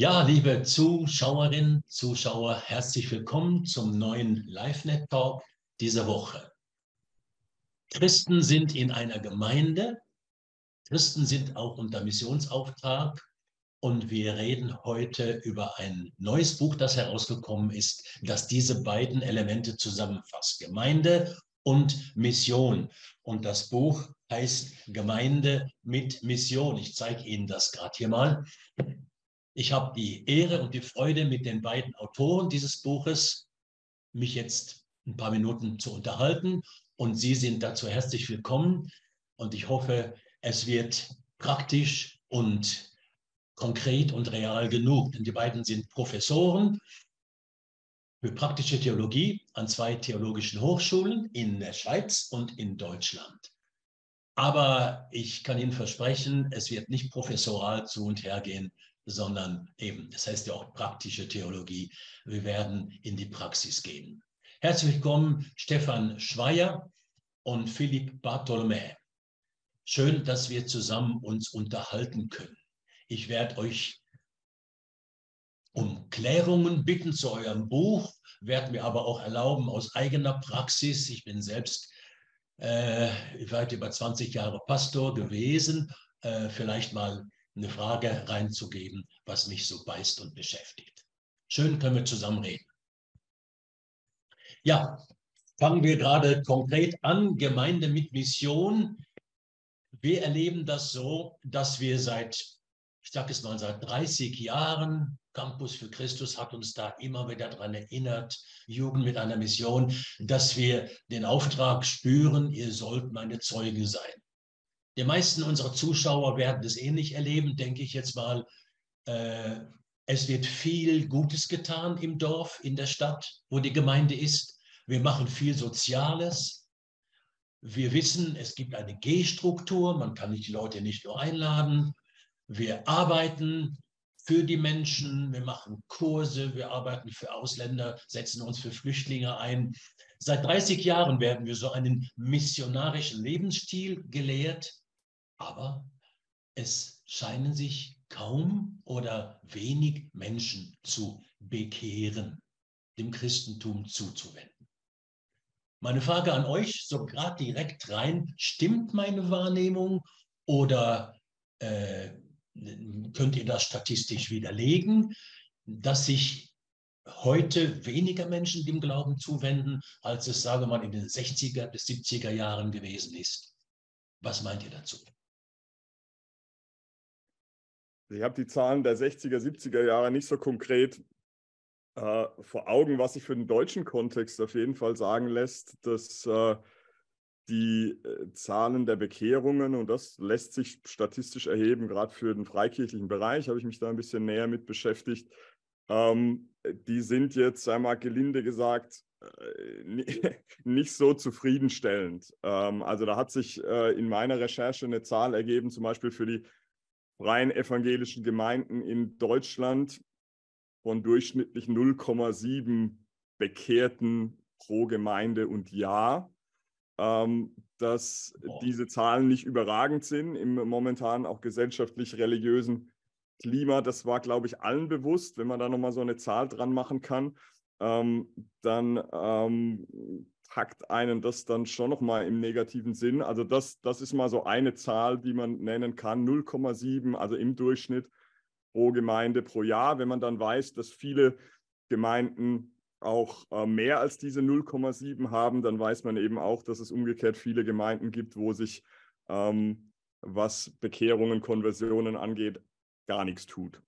Ja, liebe Zuschauerinnen, Zuschauer, herzlich willkommen zum neuen LiveNet Talk dieser Woche. Christen sind in einer Gemeinde, Christen sind auch unter Missionsauftrag und wir reden heute über ein neues Buch, das herausgekommen ist, das diese beiden Elemente zusammenfasst, Gemeinde und Mission. Und das Buch heißt Gemeinde mit Mission. Ich zeige Ihnen das gerade hier mal. Ich habe die Ehre und die Freude, mit den beiden Autoren dieses Buches mich jetzt ein paar Minuten zu unterhalten. Und Sie sind dazu herzlich willkommen. Und ich hoffe, es wird praktisch und konkret und real genug. Denn die beiden sind Professoren für praktische Theologie an zwei theologischen Hochschulen in der Schweiz und in Deutschland. Aber ich kann Ihnen versprechen, es wird nicht professoral zu und her gehen, sondern eben, das heißt ja auch praktische Theologie. Wir werden in die Praxis gehen. Herzlich willkommen, Stefan Schweier und Philipp Bartholomä. Schön, dass wir zusammen uns unterhalten können. Ich werde euch um Klärungen bitten zu eurem Buch, werde mir aber auch erlauben aus eigener Praxis. Ich bin selbst äh, weit über 20 Jahre Pastor gewesen, äh, vielleicht mal eine Frage reinzugeben, was mich so beißt und beschäftigt. Schön können wir zusammen reden. Ja, fangen wir gerade konkret an. Gemeinde mit Mission. Wir erleben das so, dass wir seit, ich sage es mal, seit 30 Jahren, Campus für Christus hat uns da immer wieder daran erinnert, Jugend mit einer Mission, dass wir den Auftrag spüren, ihr sollt meine Zeugen sein. Die meisten unserer Zuschauer werden es ähnlich erleben, denke ich jetzt mal. Äh, es wird viel Gutes getan im Dorf, in der Stadt, wo die Gemeinde ist. Wir machen viel Soziales. Wir wissen, es gibt eine G-Struktur, man kann die Leute nicht nur einladen. Wir arbeiten für die Menschen, wir machen Kurse, wir arbeiten für Ausländer, setzen uns für Flüchtlinge ein. Seit 30 Jahren werden wir so einen missionarischen Lebensstil gelehrt, aber es scheinen sich kaum oder wenig Menschen zu bekehren, dem Christentum zuzuwenden. Meine Frage an euch, so gerade direkt rein, stimmt meine Wahrnehmung oder äh, könnt ihr das statistisch widerlegen, dass sich heute weniger Menschen dem Glauben zuwenden, als es, sage mal, in den 60er bis 70er Jahren gewesen ist? Was meint ihr dazu? Ich habe die Zahlen der 60er, 70er Jahre nicht so konkret äh, vor Augen, was sich für den deutschen Kontext auf jeden Fall sagen lässt, dass äh, die äh, Zahlen der Bekehrungen, und das lässt sich statistisch erheben, gerade für den freikirchlichen Bereich, habe ich mich da ein bisschen näher mit beschäftigt, ähm, die sind jetzt, einmal gelinde gesagt, äh, nicht so zufriedenstellend. Ähm, also da hat sich äh, in meiner Recherche eine Zahl ergeben, zum Beispiel für die freien evangelischen Gemeinden in Deutschland von durchschnittlich 0,7 Bekehrten pro Gemeinde und Jahr. Ähm, dass Boah. diese Zahlen nicht überragend sind im momentan auch gesellschaftlich-religiösen Klima. Das war, glaube ich, allen bewusst. Wenn man da nochmal so eine Zahl dran machen kann, ähm, dann ähm, packt einen das dann schon nochmal im negativen Sinn. Also das, das ist mal so eine Zahl, die man nennen kann, 0,7, also im Durchschnitt pro Gemeinde pro Jahr. Wenn man dann weiß, dass viele Gemeinden auch äh, mehr als diese 0,7 haben, dann weiß man eben auch, dass es umgekehrt viele Gemeinden gibt, wo sich, ähm, was Bekehrungen, Konversionen angeht, gar nichts tut.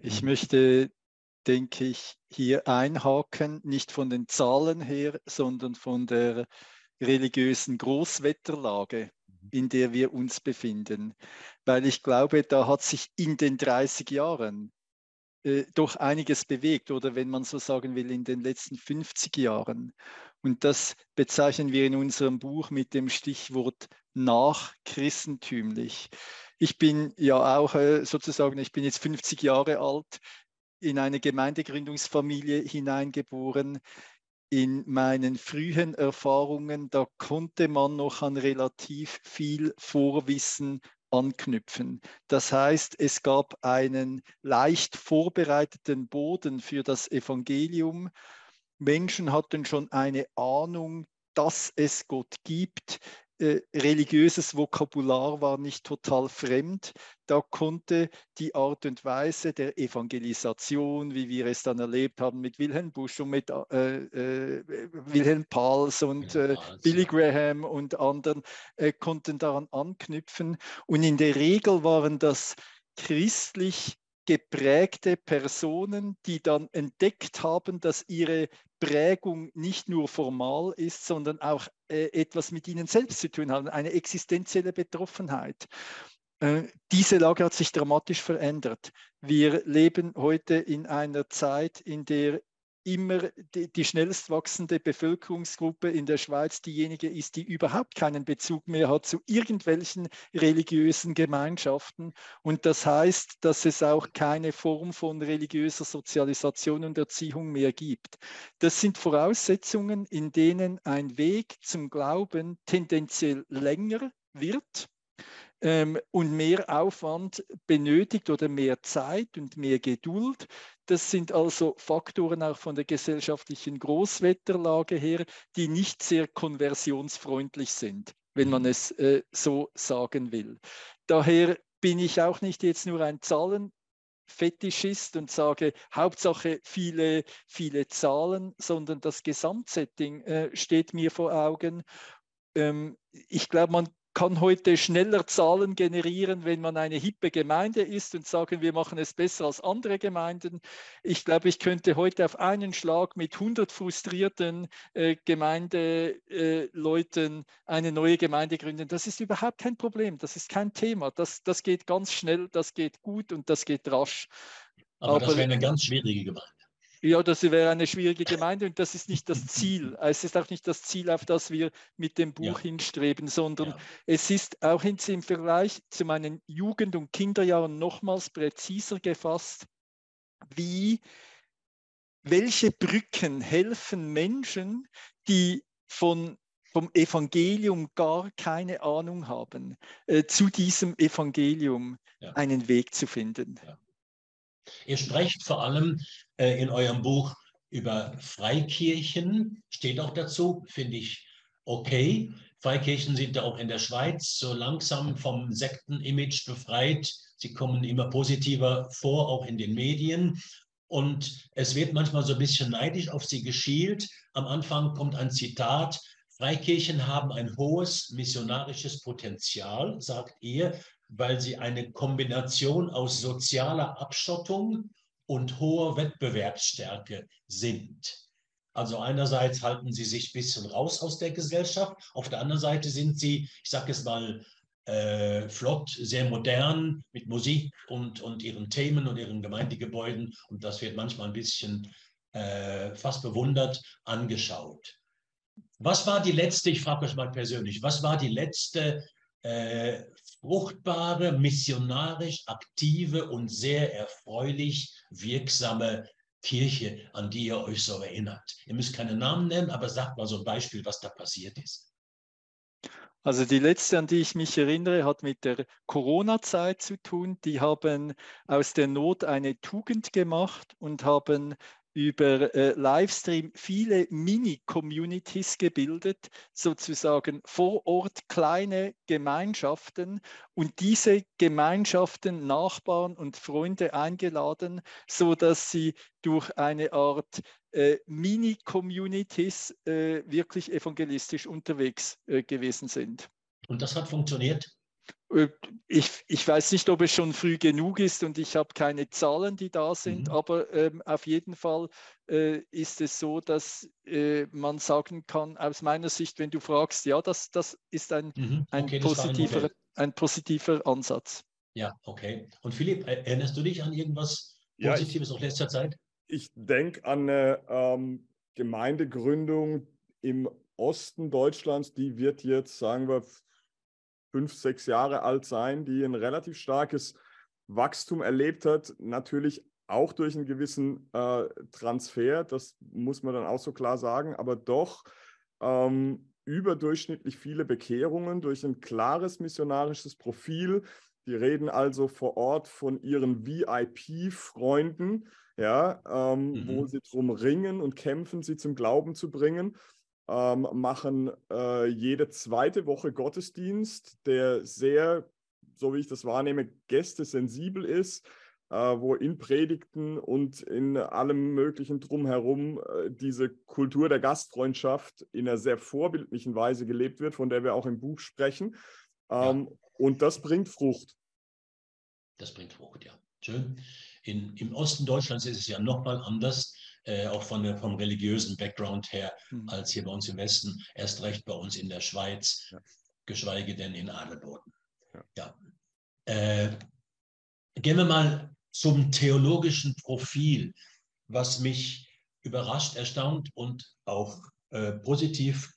Ich möchte denke ich, hier einhaken, nicht von den Zahlen her, sondern von der religiösen Großwetterlage, mhm. in der wir uns befinden. Weil ich glaube, da hat sich in den 30 Jahren äh, doch einiges bewegt oder wenn man so sagen will, in den letzten 50 Jahren. Und das bezeichnen wir in unserem Buch mit dem Stichwort nachchristentümlich. Ich bin ja auch äh, sozusagen, ich bin jetzt 50 Jahre alt in eine Gemeindegründungsfamilie hineingeboren. In meinen frühen Erfahrungen, da konnte man noch an relativ viel Vorwissen anknüpfen. Das heißt, es gab einen leicht vorbereiteten Boden für das Evangelium. Menschen hatten schon eine Ahnung, dass es Gott gibt. Äh, religiöses Vokabular war nicht total fremd. Da konnte die Art und Weise der Evangelisation, wie wir es dann erlebt haben mit Wilhelm Busch und mit äh, äh, Wilhelm Pals und äh, Billy Graham und anderen, äh, konnten daran anknüpfen. Und in der Regel waren das christlich geprägte Personen, die dann entdeckt haben, dass ihre Prägung nicht nur formal ist, sondern auch äh, etwas mit ihnen selbst zu tun hat, eine existenzielle Betroffenheit. Äh, diese Lage hat sich dramatisch verändert. Wir leben heute in einer Zeit, in der immer die, die schnellst wachsende Bevölkerungsgruppe in der Schweiz diejenige ist, die überhaupt keinen Bezug mehr hat zu irgendwelchen religiösen Gemeinschaften. Und das heißt, dass es auch keine Form von religiöser Sozialisation und Erziehung mehr gibt. Das sind Voraussetzungen, in denen ein Weg zum Glauben tendenziell länger wird ähm, und mehr Aufwand benötigt oder mehr Zeit und mehr Geduld. Das sind also Faktoren auch von der gesellschaftlichen Großwetterlage her, die nicht sehr konversionsfreundlich sind, wenn man mhm. es äh, so sagen will. Daher bin ich auch nicht jetzt nur ein Zahlen. Fetischist und sage, Hauptsache viele, viele Zahlen, sondern das Gesamtsetting äh, steht mir vor Augen. Ähm, ich glaube, man kann heute schneller Zahlen generieren, wenn man eine hippe Gemeinde ist und sagen, wir machen es besser als andere Gemeinden. Ich glaube, ich könnte heute auf einen Schlag mit 100 frustrierten äh, Gemeindeleuten äh, eine neue Gemeinde gründen. Das ist überhaupt kein Problem, das ist kein Thema. Das, das geht ganz schnell, das geht gut und das geht rasch. Aber, Aber das wäre eine ganz schwierige Gemeinde. Ja, das wäre eine schwierige Gemeinde und das ist nicht das Ziel. Es ist auch nicht das Ziel, auf das wir mit dem Buch ja. hinstreben, sondern ja. es ist auch im Vergleich zu meinen Jugend- und Kinderjahren nochmals präziser gefasst, wie welche Brücken helfen Menschen, die von vom Evangelium gar keine Ahnung haben, äh, zu diesem Evangelium ja. einen Weg zu finden. Ja. Ihr sprecht vor allem äh, in eurem Buch über Freikirchen, steht auch dazu, finde ich okay. Freikirchen sind ja auch in der Schweiz so langsam vom Sektenimage befreit. Sie kommen immer positiver vor, auch in den Medien. Und es wird manchmal so ein bisschen neidisch auf sie geschielt. Am Anfang kommt ein Zitat, Freikirchen haben ein hohes missionarisches Potenzial, sagt ihr, weil sie eine Kombination aus sozialer Abschottung und hoher Wettbewerbsstärke sind. Also einerseits halten sie sich ein bisschen raus aus der Gesellschaft, auf der anderen Seite sind sie, ich sage es mal, äh, flott, sehr modern mit Musik und, und ihren Themen und ihren Gemeindegebäuden und das wird manchmal ein bisschen äh, fast bewundert angeschaut. Was war die letzte, ich frage euch mal persönlich, was war die letzte äh, fruchtbare, missionarisch aktive und sehr erfreulich wirksame Kirche, an die ihr euch so erinnert? Ihr müsst keine Namen nennen, aber sagt mal so ein Beispiel, was da passiert ist. Also die letzte, an die ich mich erinnere, hat mit der Corona-Zeit zu tun. Die haben aus der Not eine Tugend gemacht und haben über äh, Livestream viele Mini-Communities gebildet, sozusagen vor Ort kleine Gemeinschaften und diese Gemeinschaften, Nachbarn und Freunde eingeladen, sodass sie durch eine Art äh, Mini-Communities äh, wirklich evangelistisch unterwegs äh, gewesen sind. Und das hat funktioniert? Äh, ich, ich, weiß nicht, ob es schon früh genug ist und ich habe keine Zahlen, die da sind, mhm. aber ähm, auf jeden Fall äh, ist es so, dass äh, man sagen kann, aus meiner Sicht, wenn du fragst, ja, das, das ist ein, mhm. okay, ein, positiver, ein, ein, positiver Ansatz. Ja, okay. Und Philipp, erinnerst du dich an irgendwas Positives ja, aus letzter Zeit? Ich denke an eine ähm, Gemeindegründung im Osten Deutschlands, die wird jetzt, sagen wir, fünf, sechs Jahre alt sein, die ein relativ starkes Wachstum erlebt hat. Natürlich auch durch einen gewissen äh, Transfer, das muss man dann auch so klar sagen, aber doch ähm, überdurchschnittlich viele Bekehrungen durch ein klares missionarisches Profil. Die reden also vor Ort von ihren VIP-Freunden, ja, ähm, mhm. wo sie drum ringen und kämpfen, sie zum Glauben zu bringen. Ähm, machen äh, jede zweite Woche Gottesdienst, der sehr, so wie ich das wahrnehme, gästesensibel ist äh, wo in Predigten und in allem Möglichen drumherum äh, diese Kultur der Gastfreundschaft in einer sehr vorbildlichen Weise gelebt wird, von der wir auch im Buch sprechen. Ähm, ja. Und das bringt Frucht. Das bringt Frucht, ja. Schön. In, Im Osten Deutschlands ist es ja nochmal anders, äh, auch von der, vom religiösen Background her, mhm. als hier bei uns im Westen, erst recht bei uns in der Schweiz, ja. geschweige denn in Adelboden. Ja. ja. Äh, gehen wir mal zum theologischen Profil, was mich überrascht, erstaunt und auch äh, positiv,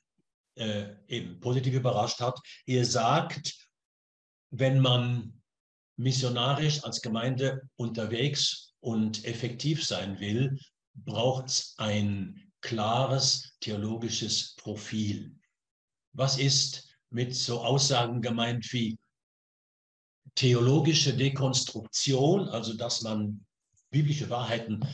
äh, eben positiv überrascht hat. Ihr sagt, wenn man missionarisch als Gemeinde unterwegs und effektiv sein will, braucht es ein klares theologisches Profil. Was ist mit so Aussagen gemeint wie theologische Dekonstruktion, also dass man biblische Wahrheiten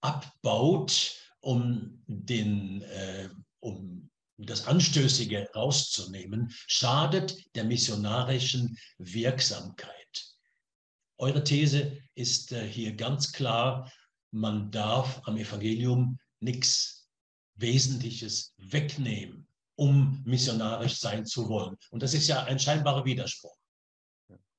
abbaut, um, den, äh, um das Anstößige rauszunehmen, schadet der missionarischen Wirksamkeit. Eure These ist äh, hier ganz klar, man darf am Evangelium nichts Wesentliches wegnehmen, um missionarisch sein zu wollen. Und das ist ja ein scheinbarer Widerspruch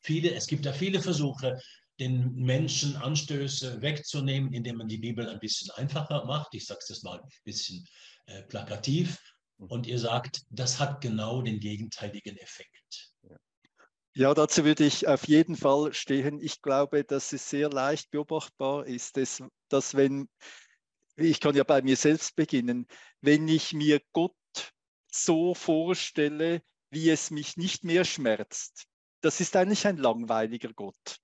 viele, es gibt da viele Versuche, den Menschen Anstöße wegzunehmen, indem man die Bibel ein bisschen einfacher macht. Ich sage es jetzt mal ein bisschen äh, plakativ. Mhm. Und ihr sagt, das hat genau den gegenteiligen Effekt. Ja, dazu würde ich auf jeden Fall stehen. Ich glaube, dass es sehr leicht beobachtbar ist, dass, dass wenn, ich kann ja bei mir selbst beginnen, wenn ich mir Gott so vorstelle, wie es mich nicht mehr schmerzt, das ist eigentlich ein langweiliger Gott.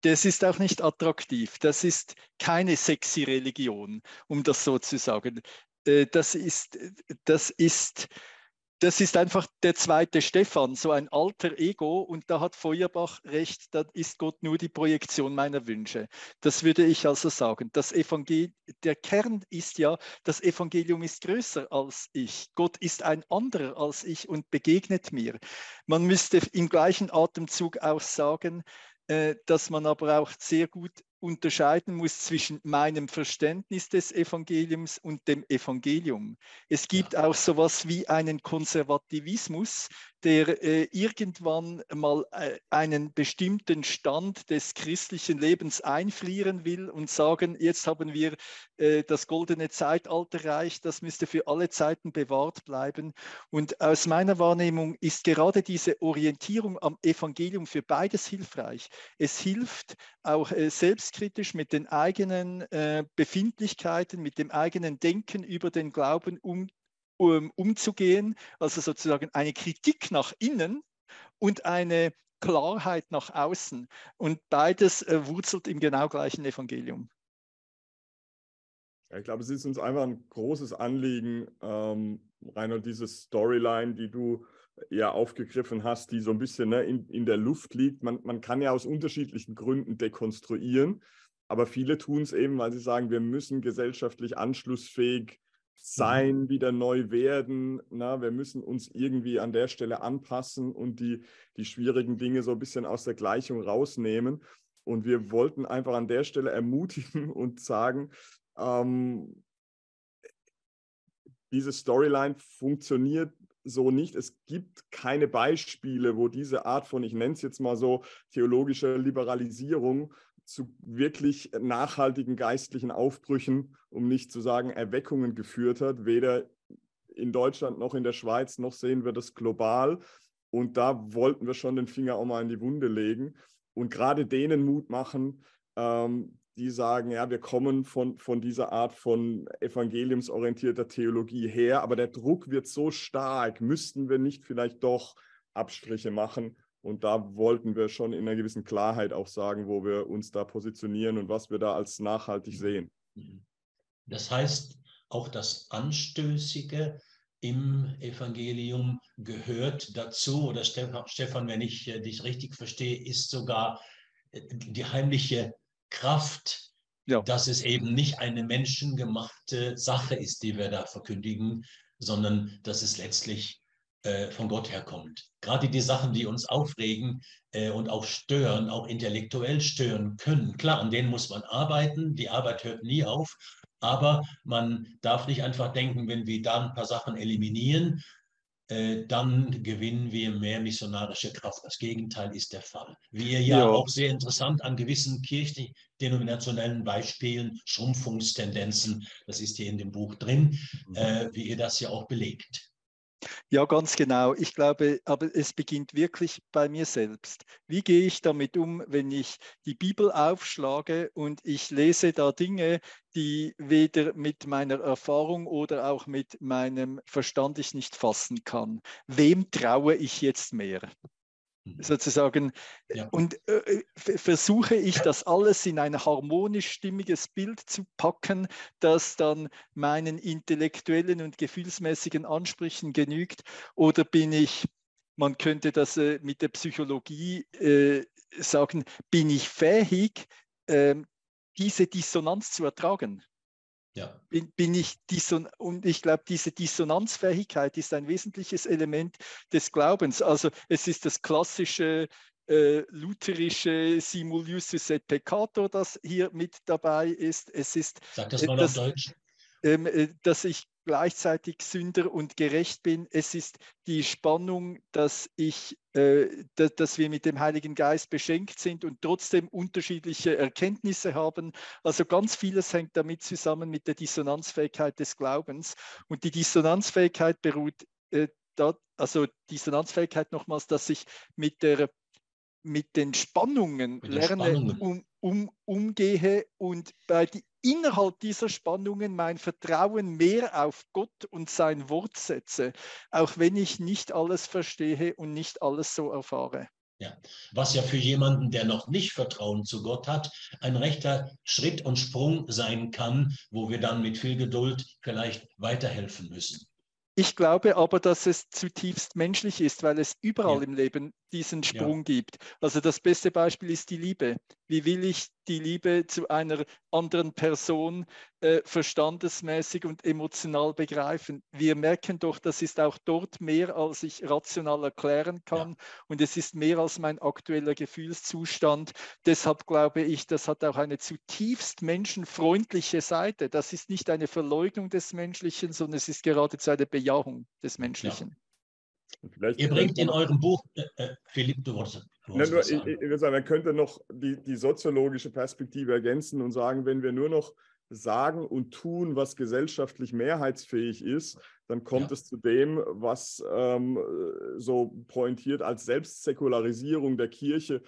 Das ist auch nicht attraktiv. Das ist keine sexy Religion, um das so zu sagen. Äh, das ist, das ist das ist einfach der zweite Stefan, so ein alter Ego. Und da hat Feuerbach recht, da ist Gott nur die Projektion meiner Wünsche. Das würde ich also sagen. Das Evangel der Kern ist ja, das Evangelium ist größer als ich. Gott ist ein anderer als ich und begegnet mir. Man müsste im gleichen Atemzug auch sagen, äh, dass man aber auch sehr gut unterscheiden muss zwischen meinem Verständnis des Evangeliums und dem Evangelium. Es gibt ja. auch sowas wie einen Konservativismus, der äh, irgendwann mal äh, einen bestimmten Stand des christlichen Lebens einfrieren will und sagen, jetzt haben wir äh, das goldene Zeitalter erreicht, das müsste für alle Zeiten bewahrt bleiben. Und aus meiner Wahrnehmung ist gerade diese Orientierung am Evangelium für beides hilfreich. Es hilft auch äh, selbstkritisch mit den eigenen äh, Befindlichkeiten, mit dem eigenen Denken über den Glauben um, um, umzugehen, also sozusagen eine Kritik nach innen und eine Klarheit nach außen. Und beides äh, wurzelt im genau gleichen Evangelium. Ich glaube, es ist uns einfach ein großes Anliegen, ähm, Reinhold, diese Storyline, die du ja aufgegriffen hast, die so ein bisschen ne, in, in der Luft liegt. Man, man kann ja aus unterschiedlichen Gründen dekonstruieren, aber viele tun es eben, weil sie sagen, wir müssen gesellschaftlich anschlussfähig sein, mhm. wieder neu werden. Na, wir müssen uns irgendwie an der Stelle anpassen und die, die schwierigen Dinge so ein bisschen aus der Gleichung rausnehmen. Und wir wollten einfach an der Stelle ermutigen und sagen, ähm, diese Storyline funktioniert so nicht. Es gibt keine Beispiele, wo diese Art von, ich nenne es jetzt mal so, theologischer Liberalisierung zu wirklich nachhaltigen geistlichen Aufbrüchen, um nicht zu sagen Erweckungen geführt hat. Weder in Deutschland noch in der Schweiz, noch sehen wir das global. Und da wollten wir schon den Finger auch mal in die Wunde legen und gerade denen Mut machen, ähm, die sagen, ja, wir kommen von, von dieser Art von evangeliumsorientierter Theologie her, aber der Druck wird so stark, müssten wir nicht vielleicht doch Abstriche machen? Und da wollten wir schon in einer gewissen Klarheit auch sagen, wo wir uns da positionieren und was wir da als nachhaltig sehen. Das heißt, auch das Anstößige im Evangelium gehört dazu, oder Stefan, wenn ich äh, dich richtig verstehe, ist sogar äh, die heimliche Kraft, ja. dass es eben nicht eine menschengemachte Sache ist, die wir da verkündigen, sondern dass es letztlich äh, von Gott herkommt. Gerade die Sachen, die uns aufregen äh, und auch stören, auch intellektuell stören können. Klar, an denen muss man arbeiten, die Arbeit hört nie auf, aber man darf nicht einfach denken, wenn wir da ein paar Sachen eliminieren, dann gewinnen wir mehr missionarische Kraft. Das Gegenteil ist der Fall. Wie ihr ja, ja. auch sehr interessant an gewissen kirchdenominationellen Beispielen, Schrumpfungstendenzen, das ist hier in dem Buch drin, mhm. äh, wie ihr das ja auch belegt. Ja, ganz genau. Ich glaube, aber es beginnt wirklich bei mir selbst. Wie gehe ich damit um, wenn ich die Bibel aufschlage und ich lese da Dinge, die weder mit meiner Erfahrung oder auch mit meinem Verstand ich nicht fassen kann? Wem traue ich jetzt mehr? Mhm. sozusagen. Ja. Und äh, äh versuche ich das alles in ein harmonisch stimmiges Bild zu packen, das dann meinen intellektuellen und gefühlsmäßigen Ansprüchen genügt? Oder bin ich, man könnte das äh, mit der Psychologie äh, sagen, bin ich fähig, ähm, diese Dissonanz zu ertragen? Ja. Bin, bin ich disson und ich glaube, diese Dissonanzfähigkeit ist ein wesentliches Element des Glaubens. Also es ist das klassische äh, lutherische Simul Justus et Peccator, das hier mit dabei ist. Es ist, Sag das mal auf Deutsch. Ähm, äh, dass ich gleichzeitig Sünder und gerecht bin. Es ist die Spannung, dass, ich, äh, dass wir mit dem Heiligen Geist beschenkt sind und trotzdem unterschiedliche Erkenntnisse haben. Also ganz vieles hängt damit zusammen mit der Dissonanzfähigkeit des Glaubens. Und die Dissonanzfähigkeit beruht, äh, also Dissonanzfähigkeit nochmals, dass ich mit der mit den Spannungen mit lerne, Spannungen. Um, um, umgehe und bei die, innerhalb dieser Spannungen mein Vertrauen mehr auf Gott und sein Wort setze, auch wenn ich nicht alles verstehe und nicht alles so erfahre. Ja, was ja für jemanden, der noch nicht Vertrauen zu Gott hat, ein rechter Schritt und Sprung sein kann, wo wir dann mit viel Geduld vielleicht weiterhelfen müssen. Ich glaube aber, dass es zutiefst menschlich ist, weil es überall ja. im Leben diesen Sprung ja. gibt. Also das beste Beispiel ist die Liebe. Wie will ich die Liebe zu einer anderen Person äh, verstandesmäßig und emotional begreifen? Wir merken doch, das ist auch dort mehr, als ich rational erklären kann. Ja. Und es ist mehr als mein aktueller Gefühlszustand. Deshalb glaube ich, das hat auch eine zutiefst menschenfreundliche Seite. Das ist nicht eine Verleugnung des Menschlichen, sondern es ist geradezu eine Bejahung des Menschlichen. Ja. Ihr bringt in eurem Buch, äh, äh Philipp, du wolltest. Du nur, ich, ich würde sagen, man könnte noch die, die soziologische Perspektive ergänzen und sagen, wenn wir nur noch sagen und tun, was gesellschaftlich mehrheitsfähig ist, dann kommt ja. es zu dem, was ähm, so pointiert als Selbstsäkularisierung der Kirche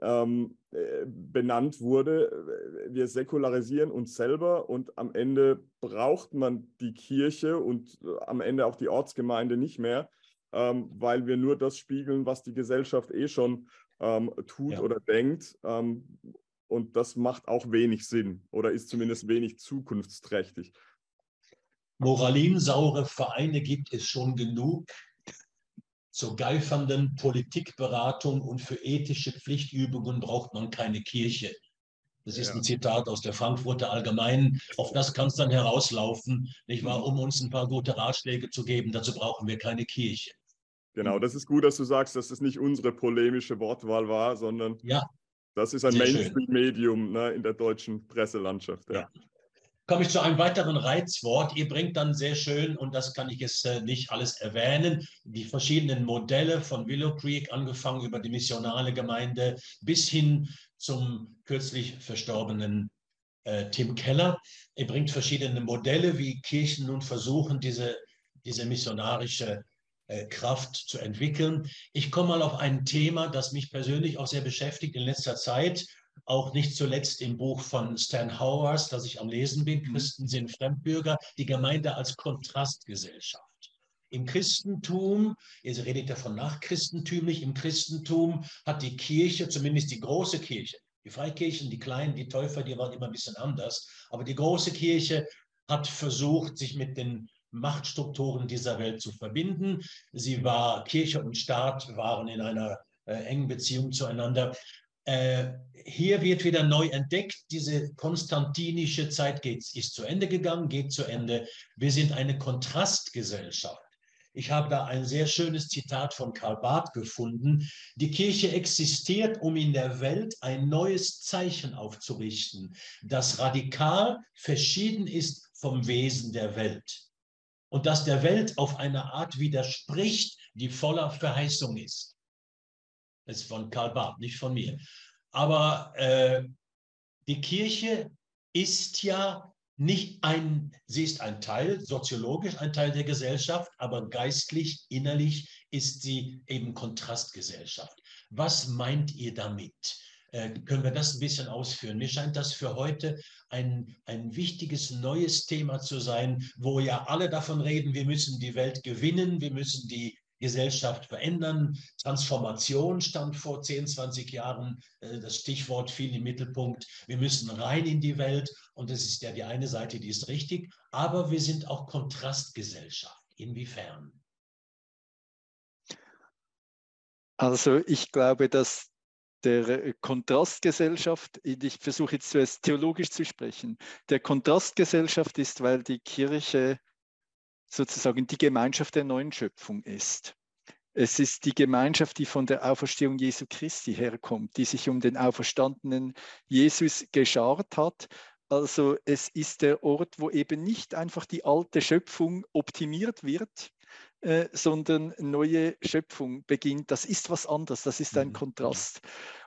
ähm, äh, benannt wurde. Wir säkularisieren uns selber und am Ende braucht man die Kirche und äh, am Ende auch die Ortsgemeinde nicht mehr ähm, weil wir nur das spiegeln, was die Gesellschaft eh schon ähm, tut ja. oder denkt. Ähm, und das macht auch wenig Sinn oder ist zumindest wenig zukunftsträchtig. Moralinsaure Vereine gibt es schon genug. Zur geifernden Politikberatung und für ethische Pflichtübungen braucht man keine Kirche. Das ist ja. ein Zitat aus der Frankfurter Allgemeinen. Auf das kann es dann herauslaufen, nicht wahr? Um uns ein paar gute Ratschläge zu geben. Dazu brauchen wir keine Kirche. Genau, das ist gut, dass du sagst, dass es nicht unsere polemische Wortwahl war, sondern ja. das ist ein Mainstream-Medium ne, in der deutschen Presselandschaft. Ja. ja. Komme ich zu einem weiteren Reizwort. Ihr bringt dann sehr schön, und das kann ich jetzt äh, nicht alles erwähnen, die verschiedenen Modelle von Willow Creek, angefangen über die missionale Gemeinde bis hin zum kürzlich verstorbenen äh, Tim Keller. Ihr bringt verschiedene Modelle, wie Kirchen nun versuchen, diese, diese missionarische Kraft zu entwickeln. Ich komme mal auf ein Thema, das mich persönlich auch sehr beschäftigt in letzter Zeit, auch nicht zuletzt im Buch von Stan Howers, das ich am Lesen bin, mhm. Christen sind Fremdbürger, die Gemeinde als Kontrastgesellschaft. Im Christentum, ihr redet ja von nachchristentümlich, im Christentum hat die Kirche, zumindest die große Kirche, die Freikirchen, die kleinen, die Täufer, die waren immer ein bisschen anders, aber die große Kirche hat versucht, sich mit den Machtstrukturen dieser Welt zu verbinden. Sie war, Kirche und Staat waren in einer äh, engen Beziehung zueinander. Äh, hier wird wieder neu entdeckt, diese konstantinische Zeit geht, ist zu Ende gegangen, geht zu Ende. Wir sind eine Kontrastgesellschaft. Ich habe da ein sehr schönes Zitat von Karl Barth gefunden. Die Kirche existiert, um in der Welt ein neues Zeichen aufzurichten, das radikal verschieden ist vom Wesen der Welt und das der Welt auf eine Art widerspricht, die voller Verheißung ist. Das ist von Karl Barth, nicht von mir. Aber äh, die Kirche ist ja nicht ein, sie ist ein Teil, soziologisch ein Teil der Gesellschaft, aber geistlich, innerlich ist sie eben Kontrastgesellschaft. Was meint ihr damit? Äh, können wir das ein bisschen ausführen? Mir scheint das für heute ein, ein wichtiges neues Thema zu sein, wo ja alle davon reden, wir müssen die Welt gewinnen, wir müssen die Gesellschaft verändern. Transformation stand vor 10, 20 Jahren. Äh, das Stichwort fiel im Mittelpunkt. Wir müssen rein in die Welt. Und das ist ja die eine Seite, die ist richtig. Aber wir sind auch Kontrastgesellschaft. Inwiefern? Also ich glaube, dass der Kontrastgesellschaft, ich versuche jetzt zuerst theologisch zu sprechen, der Kontrastgesellschaft ist, weil die Kirche sozusagen die Gemeinschaft der neuen Schöpfung ist. Es ist die Gemeinschaft, die von der Auferstehung Jesu Christi herkommt, die sich um den auferstandenen Jesus geschart hat. Also es ist der Ort, wo eben nicht einfach die alte Schöpfung optimiert wird, äh, sondern neue Schöpfung beginnt. Das ist was anderes, das ist ein mhm. Kontrast.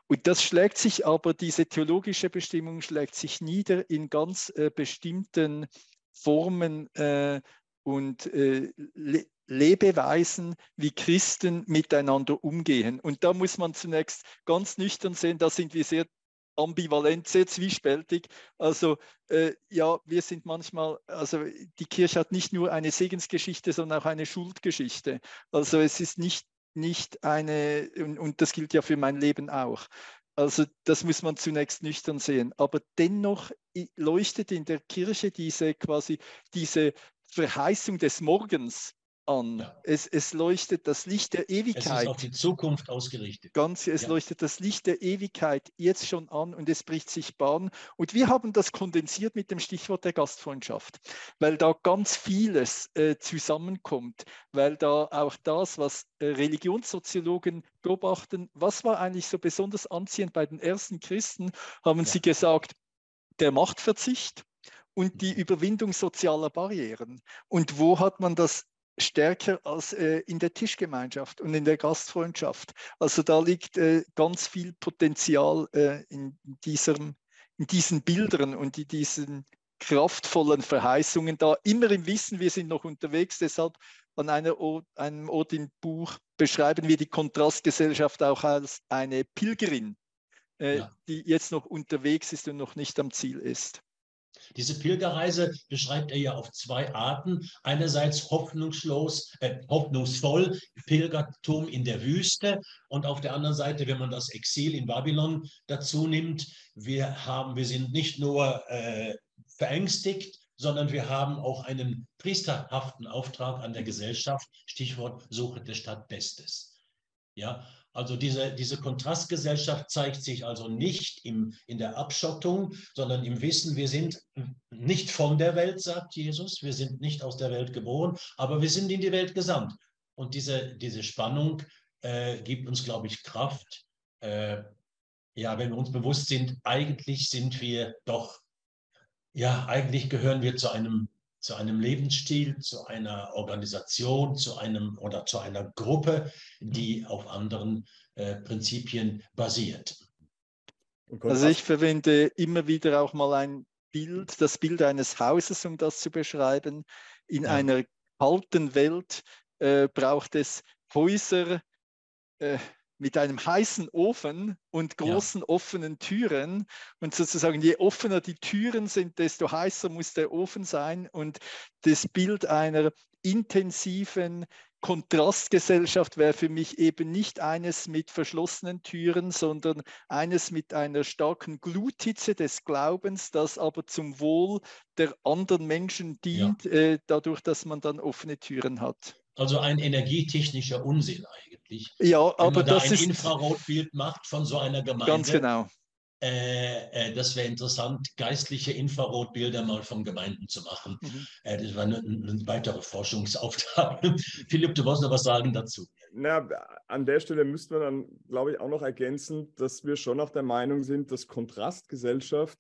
Und das schlägt sich aber, diese theologische Bestimmung schlägt sich nieder in ganz äh, bestimmten Formen äh, und äh, Le Lebeweisen, wie Christen miteinander umgehen. Und da muss man zunächst ganz nüchtern sehen, da sind wir sehr ambivalent, sehr zwiespältig. Also äh, ja, wir sind manchmal, also die Kirche hat nicht nur eine Segensgeschichte, sondern auch eine Schuldgeschichte. Also es ist nicht, nicht eine, und, und das gilt ja für mein Leben auch. Also das muss man zunächst nüchtern sehen. Aber dennoch leuchtet in der Kirche diese quasi diese Verheißung des Morgens an. Ja. Es, es, leuchtet das Licht der Ewigkeit. Es ist auf die Zukunft ausgerichtet. Ganz, es ja. leuchtet das Licht der Ewigkeit jetzt schon an und es bricht sich Bahn. Und wir haben das kondensiert mit dem Stichwort der Gastfreundschaft, weil da ganz vieles äh, zusammenkommt, weil da auch das, was äh, Religionssoziologen beobachten, was war eigentlich so besonders anziehend bei den ersten Christen, haben ja. sie gesagt, der Machtverzicht, und die Überwindung sozialer Barrieren. Und wo hat man das stärker als äh, in der Tischgemeinschaft und in der Gastfreundschaft? Also da liegt äh, ganz viel Potenzial äh, in, diesem, in diesen Bildern und in diesen kraftvollen Verheißungen da, immer im Wissen, wir sind noch unterwegs, deshalb an Ort, einem Ort im Buch beschreiben wir die Kontrastgesellschaft auch als eine Pilgerin, äh, ja. die jetzt noch unterwegs ist und noch nicht am Ziel ist. Diese Pilgerreise beschreibt er ja auf zwei Arten. Einerseits hoffnungslos, äh, hoffnungsvoll Pilgertum in der Wüste und auf der anderen Seite, wenn man das Exil in Babylon dazu nimmt, wir haben, wir sind nicht nur äh, verängstigt, sondern wir haben auch einen priesterhaften Auftrag an der Gesellschaft. Stichwort Suche der Stadt Bestes. Ja, also diese, diese Kontrastgesellschaft zeigt sich also nicht im, in der Abschottung, sondern im Wissen, wir sind nicht von der Welt, sagt Jesus, wir sind nicht aus der Welt geboren, aber wir sind in die Welt gesandt. Und diese, diese Spannung äh, gibt uns, glaube ich, Kraft. Äh, ja, wenn wir uns bewusst sind, eigentlich sind wir doch, ja, eigentlich gehören wir zu einem zu einem Lebensstil, zu einer Organisation, zu einem oder zu einer Gruppe, die auf anderen äh, Prinzipien basiert. Also ich verwende immer wieder auch mal ein Bild, das Bild eines Hauses, um das zu beschreiben. In ja. einer kalten Welt äh, braucht es Häuser, äh, mit einem heißen Ofen und großen ja. offenen Türen. Und sozusagen, je offener die Türen sind, desto heißer muss der Ofen sein. Und das Bild einer intensiven Kontrastgesellschaft wäre für mich eben nicht eines mit verschlossenen Türen, sondern eines mit einer starken Gluthitze des Glaubens, das aber zum Wohl der anderen Menschen dient, ja. äh, dadurch, dass man dann offene Türen hat. Also ein energietechnischer Unsinn eigentlich. Ja, aber Wenn man das da ein ist Infrarotbild macht von so einer Gemeinde. ganz genau. Äh, äh, das wäre interessant, geistliche Infrarotbilder mal von Gemeinden zu machen. Mhm. Äh, das war eine, eine, weitere Forschungsaufgabe. Philipp, du wolltest noch was sagen dazu. Na, an der Stelle müssten wir dann, glaube ich, auch noch ergänzen, dass wir schon auch der Meinung sind, dass Kontrastgesellschaft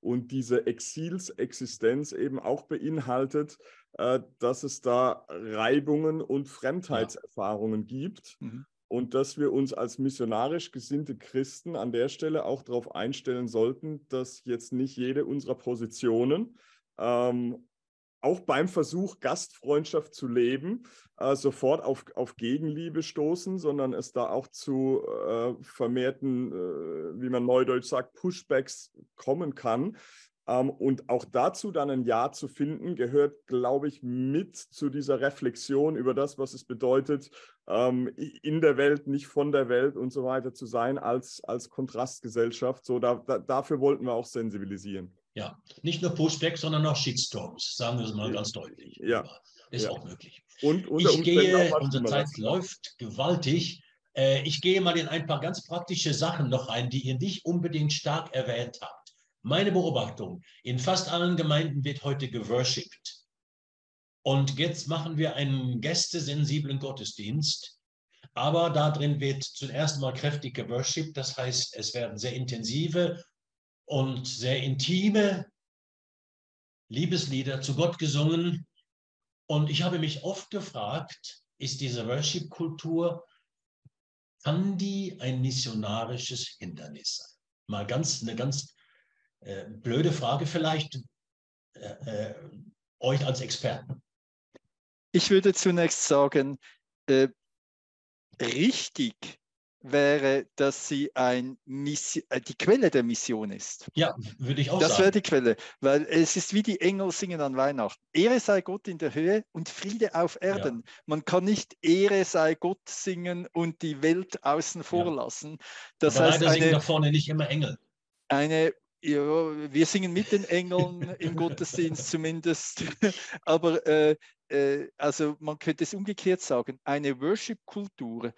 und diese Exilsexistenz eben auch beinhaltet, äh, dass es da Reibungen und Fremdheitserfahrungen ja. gibt. Mhm und dass wir uns als missionarisch gesinnte Christen an der Stelle auch darauf einstellen sollten, dass jetzt nicht jede unserer Positionen ähm, auch beim Versuch, Gastfreundschaft zu leben, äh, sofort auf, auf Gegenliebe stoßen, sondern es da auch zu äh, vermehrten, äh, wie man neudeutsch sagt, Pushbacks kommen kann. Ähm, und auch dazu dann ein Ja zu finden, gehört, glaube ich, mit zu dieser Reflexion über das, was es bedeutet, ähm, in der Welt, nicht von der Welt und so weiter zu sein, als, als Kontrastgesellschaft. So, da, da, dafür wollten wir auch sensibilisieren. Ja, nicht nur Pushback, sondern auch Shitstorms, sagen wir es mal ganz deutlich. Ja. Ist ja. auch möglich. Und ich gehe, unsere Zeit läuft gewaltig. Äh, ich gehe mal in ein paar ganz praktische Sachen noch rein, die ihr nicht unbedingt stark erwähnt habt. Meine Beobachtung, in fast allen Gemeinden wird heute geworshipped. Und jetzt machen wir einen gästesensiblen Gottesdienst. Aber da drin wird zuerst mal kräftig geworshipped. Das heißt, es werden sehr intensive und sehr intime Liebeslieder zu Gott gesungen. Und ich habe mich oft gefragt, ist diese Worship-Kultur, kann die ein missionarisches Hindernis sein? Mal ganz, eine ganz äh, blöde Frage vielleicht äh, äh, euch als Experten. Ich würde zunächst sagen, äh, richtig wäre, dass sie ein Mission, äh, die Quelle der Mission ist. Ja, würde ich auch das sagen. Das wäre die Quelle, weil es ist wie die Engel singen an Weihnachten. Ehre sei Gott in der Höhe und Friede auf Erden. Ja. Man kann nicht Ehre sei Gott singen und die Welt außen vor ja. lassen. Das Aber heißt, leider eine, singen da vorne nicht immer Engel. Eine ja, wir singen mit den Engeln im Gottesdienst zumindest. Aber äh, äh, also man könnte es umgekehrt sagen, eine Worship-Kultur,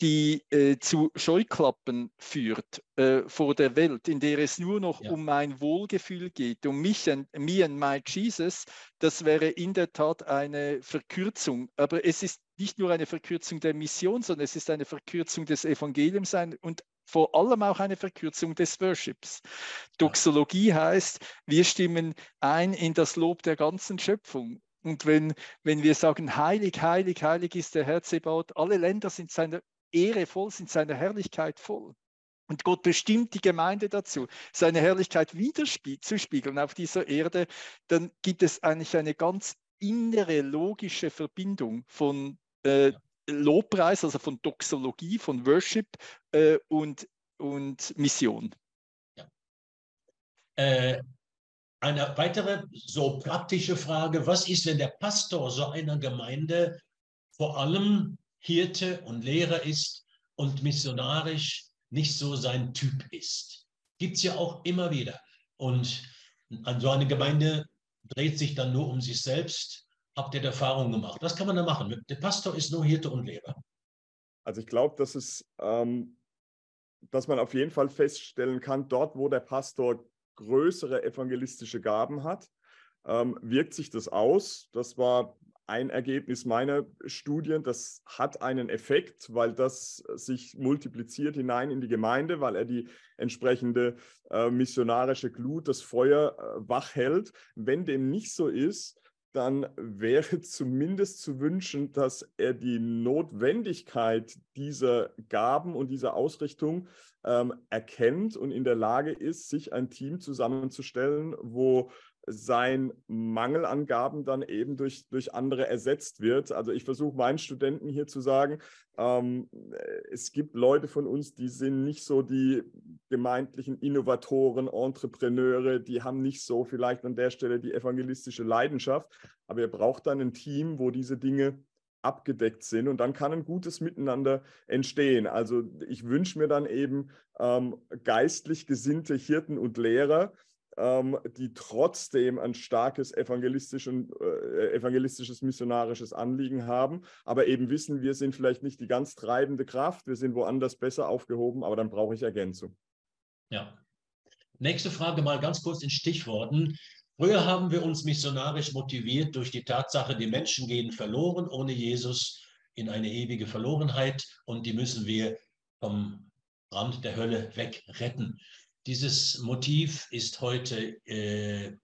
die äh, zu Scheuklappen führt äh, vor der Welt, in der es nur noch ja. um mein Wohlgefühl geht, um mich und me and my Jesus, das wäre in der Tat eine Verkürzung. Aber es ist nicht nur eine Verkürzung der Mission, sondern es ist eine Verkürzung des Evangeliums und vor allem auch eine Verkürzung des Worships. Doxologie heißt, wir stimmen ein in das Lob der ganzen Schöpfung. Und wenn, wenn wir sagen, heilig, heilig, heilig ist der Herr Zebaut, alle Länder sind seiner Ehre voll, sind seiner Herrlichkeit voll. Und Gott bestimmt die Gemeinde dazu, seine Herrlichkeit widerzuspiegeln auf dieser Erde, dann gibt es eigentlich eine ganz innere logische Verbindung von äh, Lobpreis, also von Doxologie, von Worship äh, und, und Mission. Ja. Äh, eine weitere so praktische Frage, was ist, wenn der Pastor so einer Gemeinde vor allem Hirte und Lehrer ist und missionarisch nicht so sein Typ ist? Gibt es ja auch immer wieder. Und so eine Gemeinde dreht sich dann nur um sich selbst habt ihr Erfahrung gemacht? Was kann man da machen? Der Pastor ist nur Hirte und Lehrer. Also ich glaube, dass es, ähm, dass man auf jeden Fall feststellen kann, dort, wo der Pastor größere evangelistische Gaben hat, ähm, wirkt sich das aus. Das war ein Ergebnis meiner Studien. Das hat einen Effekt, weil das sich multipliziert hinein in die Gemeinde, weil er die entsprechende äh, missionarische Glut, das Feuer äh, wach hält. Wenn dem nicht so ist, dann wäre zumindest zu wünschen, dass er die Notwendigkeit dieser Gaben und dieser Ausrichtung ähm, erkennt und in der Lage ist, sich ein Team zusammenzustellen, wo sein Mangelangaben dann eben durch, durch andere ersetzt wird. Also ich versuche meinen Studenten hier zu sagen, ähm, es gibt Leute von uns, die sind nicht so die gemeintlichen Innovatoren, Entrepreneure, die haben nicht so vielleicht an der Stelle die evangelistische Leidenschaft, aber ihr braucht dann ein Team, wo diese Dinge abgedeckt sind und dann kann ein gutes Miteinander entstehen. Also ich wünsche mir dann eben ähm, geistlich gesinnte Hirten und Lehrer, ähm, die trotzdem ein starkes evangelistisch und, äh, evangelistisches, missionarisches Anliegen haben, aber eben wissen, wir sind vielleicht nicht die ganz treibende Kraft, wir sind woanders besser aufgehoben, aber dann brauche ich Ergänzung. Ja. Nächste Frage mal ganz kurz in Stichworten. Früher haben wir uns missionarisch motiviert durch die Tatsache, die Menschen gehen verloren ohne Jesus in eine ewige Verlorenheit und die müssen wir vom Rand der Hölle wegretten. Dieses Motiv ist heute äh,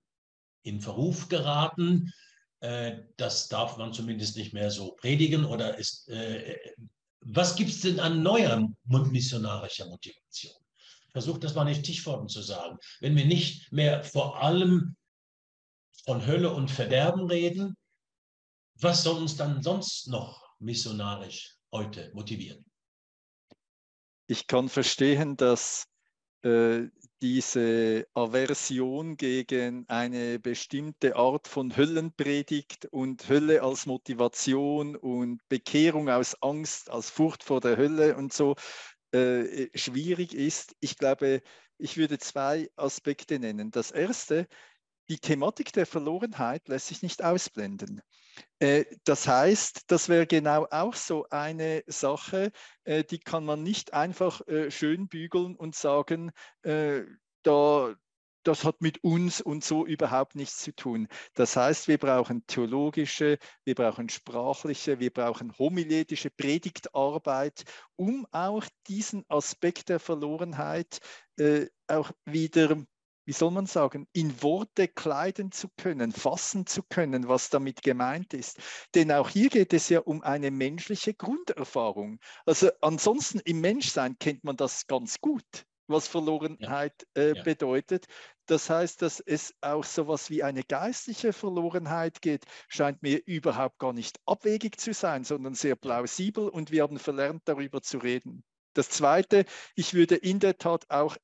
in Verruf geraten. Äh, das darf man zumindest nicht mehr so predigen. Oder ist, äh, was gibt es denn an neuer missionarischer Motivation? Versucht das mal in Stichworten zu sagen. Wenn wir nicht mehr vor allem von Hölle und Verderben reden, was soll uns dann sonst noch missionarisch heute motivieren? Ich kann verstehen, dass diese Aversion gegen eine bestimmte Art von Höllenpredigt und Hölle als Motivation und Bekehrung aus Angst, als Furcht vor der Hölle und so äh, schwierig ist. Ich glaube, ich würde zwei Aspekte nennen. Das erste, die Thematik der Verlorenheit lässt sich nicht ausblenden. Äh, das heißt, das wäre genau auch so eine Sache, äh, die kann man nicht einfach äh, schön bügeln und sagen, da, das hat mit uns und so überhaupt nichts zu tun. Das heißt, wir brauchen theologische, wir brauchen sprachliche, wir brauchen homiletische Predigtarbeit, um auch diesen Aspekt der Verlorenheit äh, auch wieder wie soll man sagen, in Worte kleiden zu können, fassen zu können, was damit gemeint ist. Denn auch hier geht es ja um eine menschliche Grunderfahrung. Also ansonsten im Menschsein kennt man das ganz gut, was Verlorenheit äh, ja. bedeutet. Das heißt, dass es auch so etwas wie eine geistliche Verlorenheit geht, scheint mir überhaupt gar nicht abwegig zu sein, sondern sehr plausibel und wir haben verlernt, darüber zu reden. Das Zweite, ich würde in der Tat auch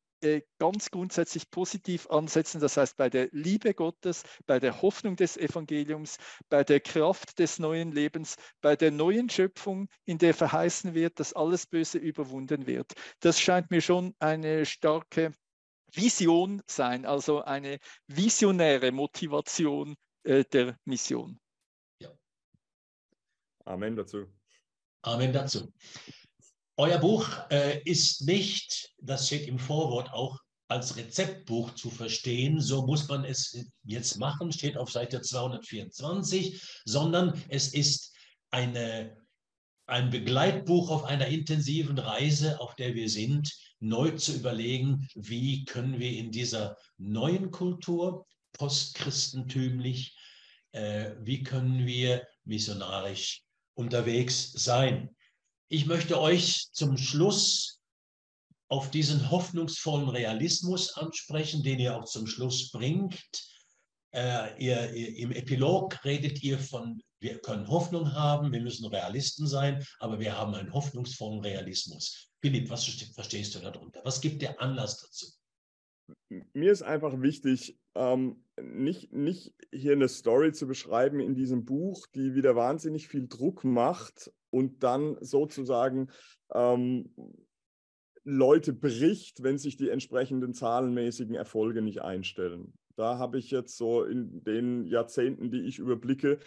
ganz grundsätzlich positiv ansetzen, das heißt bei der Liebe Gottes, bei der Hoffnung des Evangeliums, bei der Kraft des neuen Lebens, bei der neuen Schöpfung, in der verheißen wird, dass alles Böse überwunden wird. Das scheint mir schon eine starke Vision sein, also eine visionäre Motivation äh, der Mission. Ja. Amen dazu. Amen dazu. Euer Buch äh, ist nicht, das steht im Vorwort auch, als Rezeptbuch zu verstehen, so muss man es jetzt machen, steht auf Seite 224, sondern es ist eine, ein Begleitbuch auf einer intensiven Reise, auf der wir sind, neu zu überlegen, wie können wir in dieser neuen Kultur, postchristentümlich, äh, wie können wir missionarisch unterwegs sein. Ich möchte euch zum Schluss auf diesen hoffnungsvollen Realismus ansprechen, den ihr auch zum Schluss bringt. Äh, ihr, ihr, Im Epilog redet ihr von, wir können Hoffnung haben, wir müssen Realisten sein, aber wir haben einen hoffnungsvollen Realismus. Philipp, was verstehst du darunter? Was gibt der Anlass dazu? Mir ist einfach wichtig, ähm, nicht, nicht hier eine Story zu beschreiben in diesem Buch, die wieder wahnsinnig viel Druck macht und dann sozusagen ähm, Leute bricht, wenn sich die entsprechenden zahlenmäßigen Erfolge nicht einstellen. Da habe ich jetzt so in den Jahrzehnten, die ich überblicke,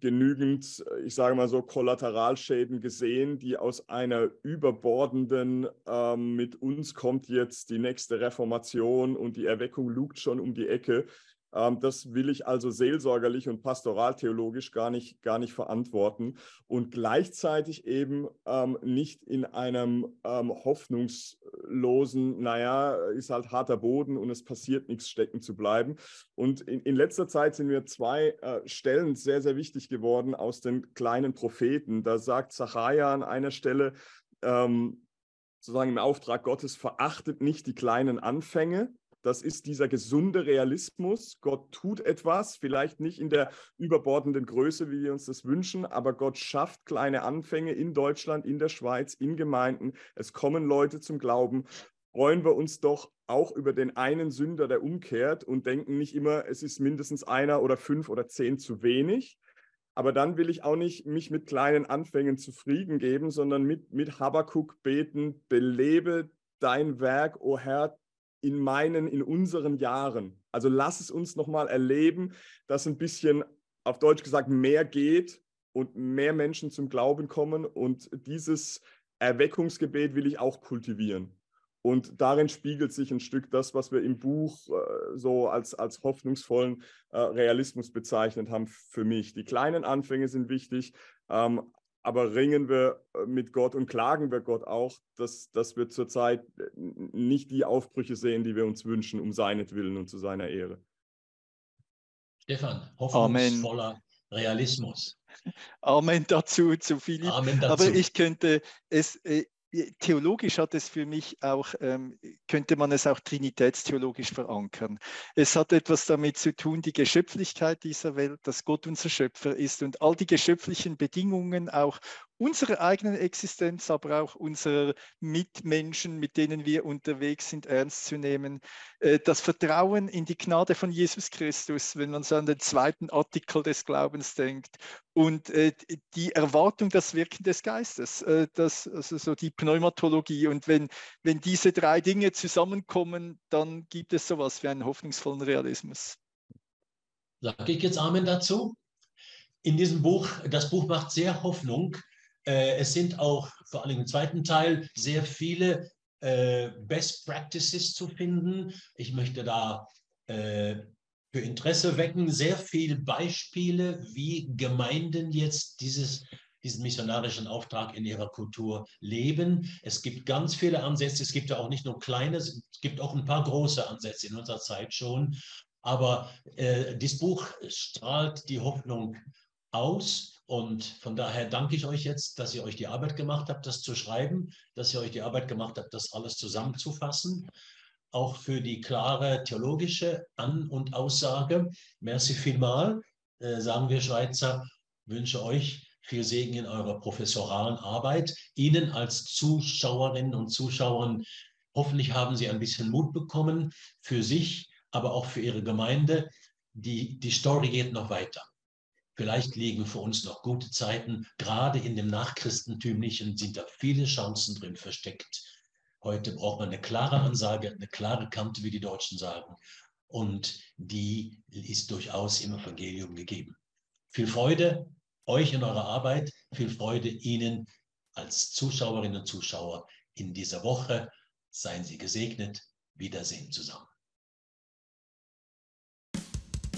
genügend, ich sage mal so, Kollateralschäden gesehen, die aus einer überbordenden, ähm, mit uns kommt jetzt die nächste Reformation und die Erweckung lugt schon um die Ecke, das will ich also seelsorgerlich und pastoraltheologisch gar nicht, gar nicht verantworten und gleichzeitig eben ähm, nicht in einem ähm, hoffnungslosen, naja, ist halt harter Boden und es passiert nichts stecken zu bleiben. Und in, in letzter Zeit sind mir zwei äh, Stellen sehr, sehr wichtig geworden aus den kleinen Propheten. Da sagt Zachariah an einer Stelle, ähm, sozusagen im Auftrag Gottes, verachtet nicht die kleinen Anfänge, das ist dieser gesunde Realismus. Gott tut etwas, vielleicht nicht in der überbordenden Größe, wie wir uns das wünschen, aber Gott schafft kleine Anfänge in Deutschland, in der Schweiz, in Gemeinden. Es kommen Leute zum Glauben. Freuen wir uns doch auch über den einen Sünder, der umkehrt und denken nicht immer, es ist mindestens einer oder fünf oder zehn zu wenig. Aber dann will ich auch nicht mich mit kleinen Anfängen zufrieden geben, sondern mit, mit Habakkuk beten, belebe dein Werk, o oh Herr, in meinen, in unseren Jahren. Also lass es uns nochmal erleben, dass ein bisschen, auf Deutsch gesagt, mehr geht und mehr Menschen zum Glauben kommen. Und dieses Erweckungsgebet will ich auch kultivieren. Und darin spiegelt sich ein Stück das, was wir im Buch äh, so als, als hoffnungsvollen äh, Realismus bezeichnet haben für mich. Die kleinen Anfänge sind wichtig, ähm, aber ringen wir äh, mit Gott und klagen wir Gott auch, dass, dass wir zurzeit äh, nicht die Aufbrüche sehen, die wir uns wünschen, um seinetwillen und zu seiner Ehre. Stefan, hoffnungsvoller Amen. Realismus. Amen dazu, zu Philipp. Amen dazu. Aber ich könnte es, äh, theologisch hat es für mich auch, ähm, könnte man es auch trinitätstheologisch verankern. Es hat etwas damit zu tun, die Geschöpflichkeit dieser Welt, dass Gott unser Schöpfer ist und all die geschöpflichen Bedingungen auch unserer eigenen Existenz, aber auch unserer Mitmenschen, mit denen wir unterwegs sind, ernst zu nehmen. Äh, das Vertrauen in die Gnade von Jesus Christus, wenn man so an den zweiten Artikel des Glaubens denkt, und äh, die Erwartung, das Wirken des Geistes, äh, das, also so die Pneumatologie. Und wenn, wenn diese drei Dinge zusammenkommen, dann gibt es sowas wie einen hoffnungsvollen Realismus. Sage ich jetzt Amen dazu? In diesem Buch, das Buch macht sehr Hoffnung, es sind auch vor allem im zweiten Teil sehr viele äh, Best Practices zu finden. Ich möchte da äh, für Interesse wecken, sehr viele Beispiele, wie Gemeinden jetzt dieses, diesen missionarischen Auftrag in ihrer Kultur leben. Es gibt ganz viele Ansätze, es gibt ja auch nicht nur kleine, es gibt auch ein paar große Ansätze in unserer Zeit schon. Aber äh, dieses Buch strahlt die Hoffnung aus und von daher danke ich euch jetzt, dass ihr euch die Arbeit gemacht habt, das zu schreiben, dass ihr euch die Arbeit gemacht habt, das alles zusammenzufassen. Auch für die klare theologische An- und Aussage. Merci vielmal, äh, sagen wir Schweizer. Wünsche euch viel Segen in eurer professoralen Arbeit. Ihnen als Zuschauerinnen und Zuschauern, hoffentlich haben Sie ein bisschen Mut bekommen für sich, aber auch für Ihre Gemeinde. Die, die Story geht noch weiter. Vielleicht liegen für uns noch gute Zeiten. Gerade in dem Nachchristentümlichen sind da viele Chancen drin versteckt. Heute braucht man eine klare Ansage, eine klare Kante, wie die Deutschen sagen. Und die ist durchaus im Evangelium gegeben. Viel Freude euch in eurer Arbeit, viel Freude Ihnen als Zuschauerinnen und Zuschauer in dieser Woche. Seien Sie gesegnet. Wiedersehen zusammen.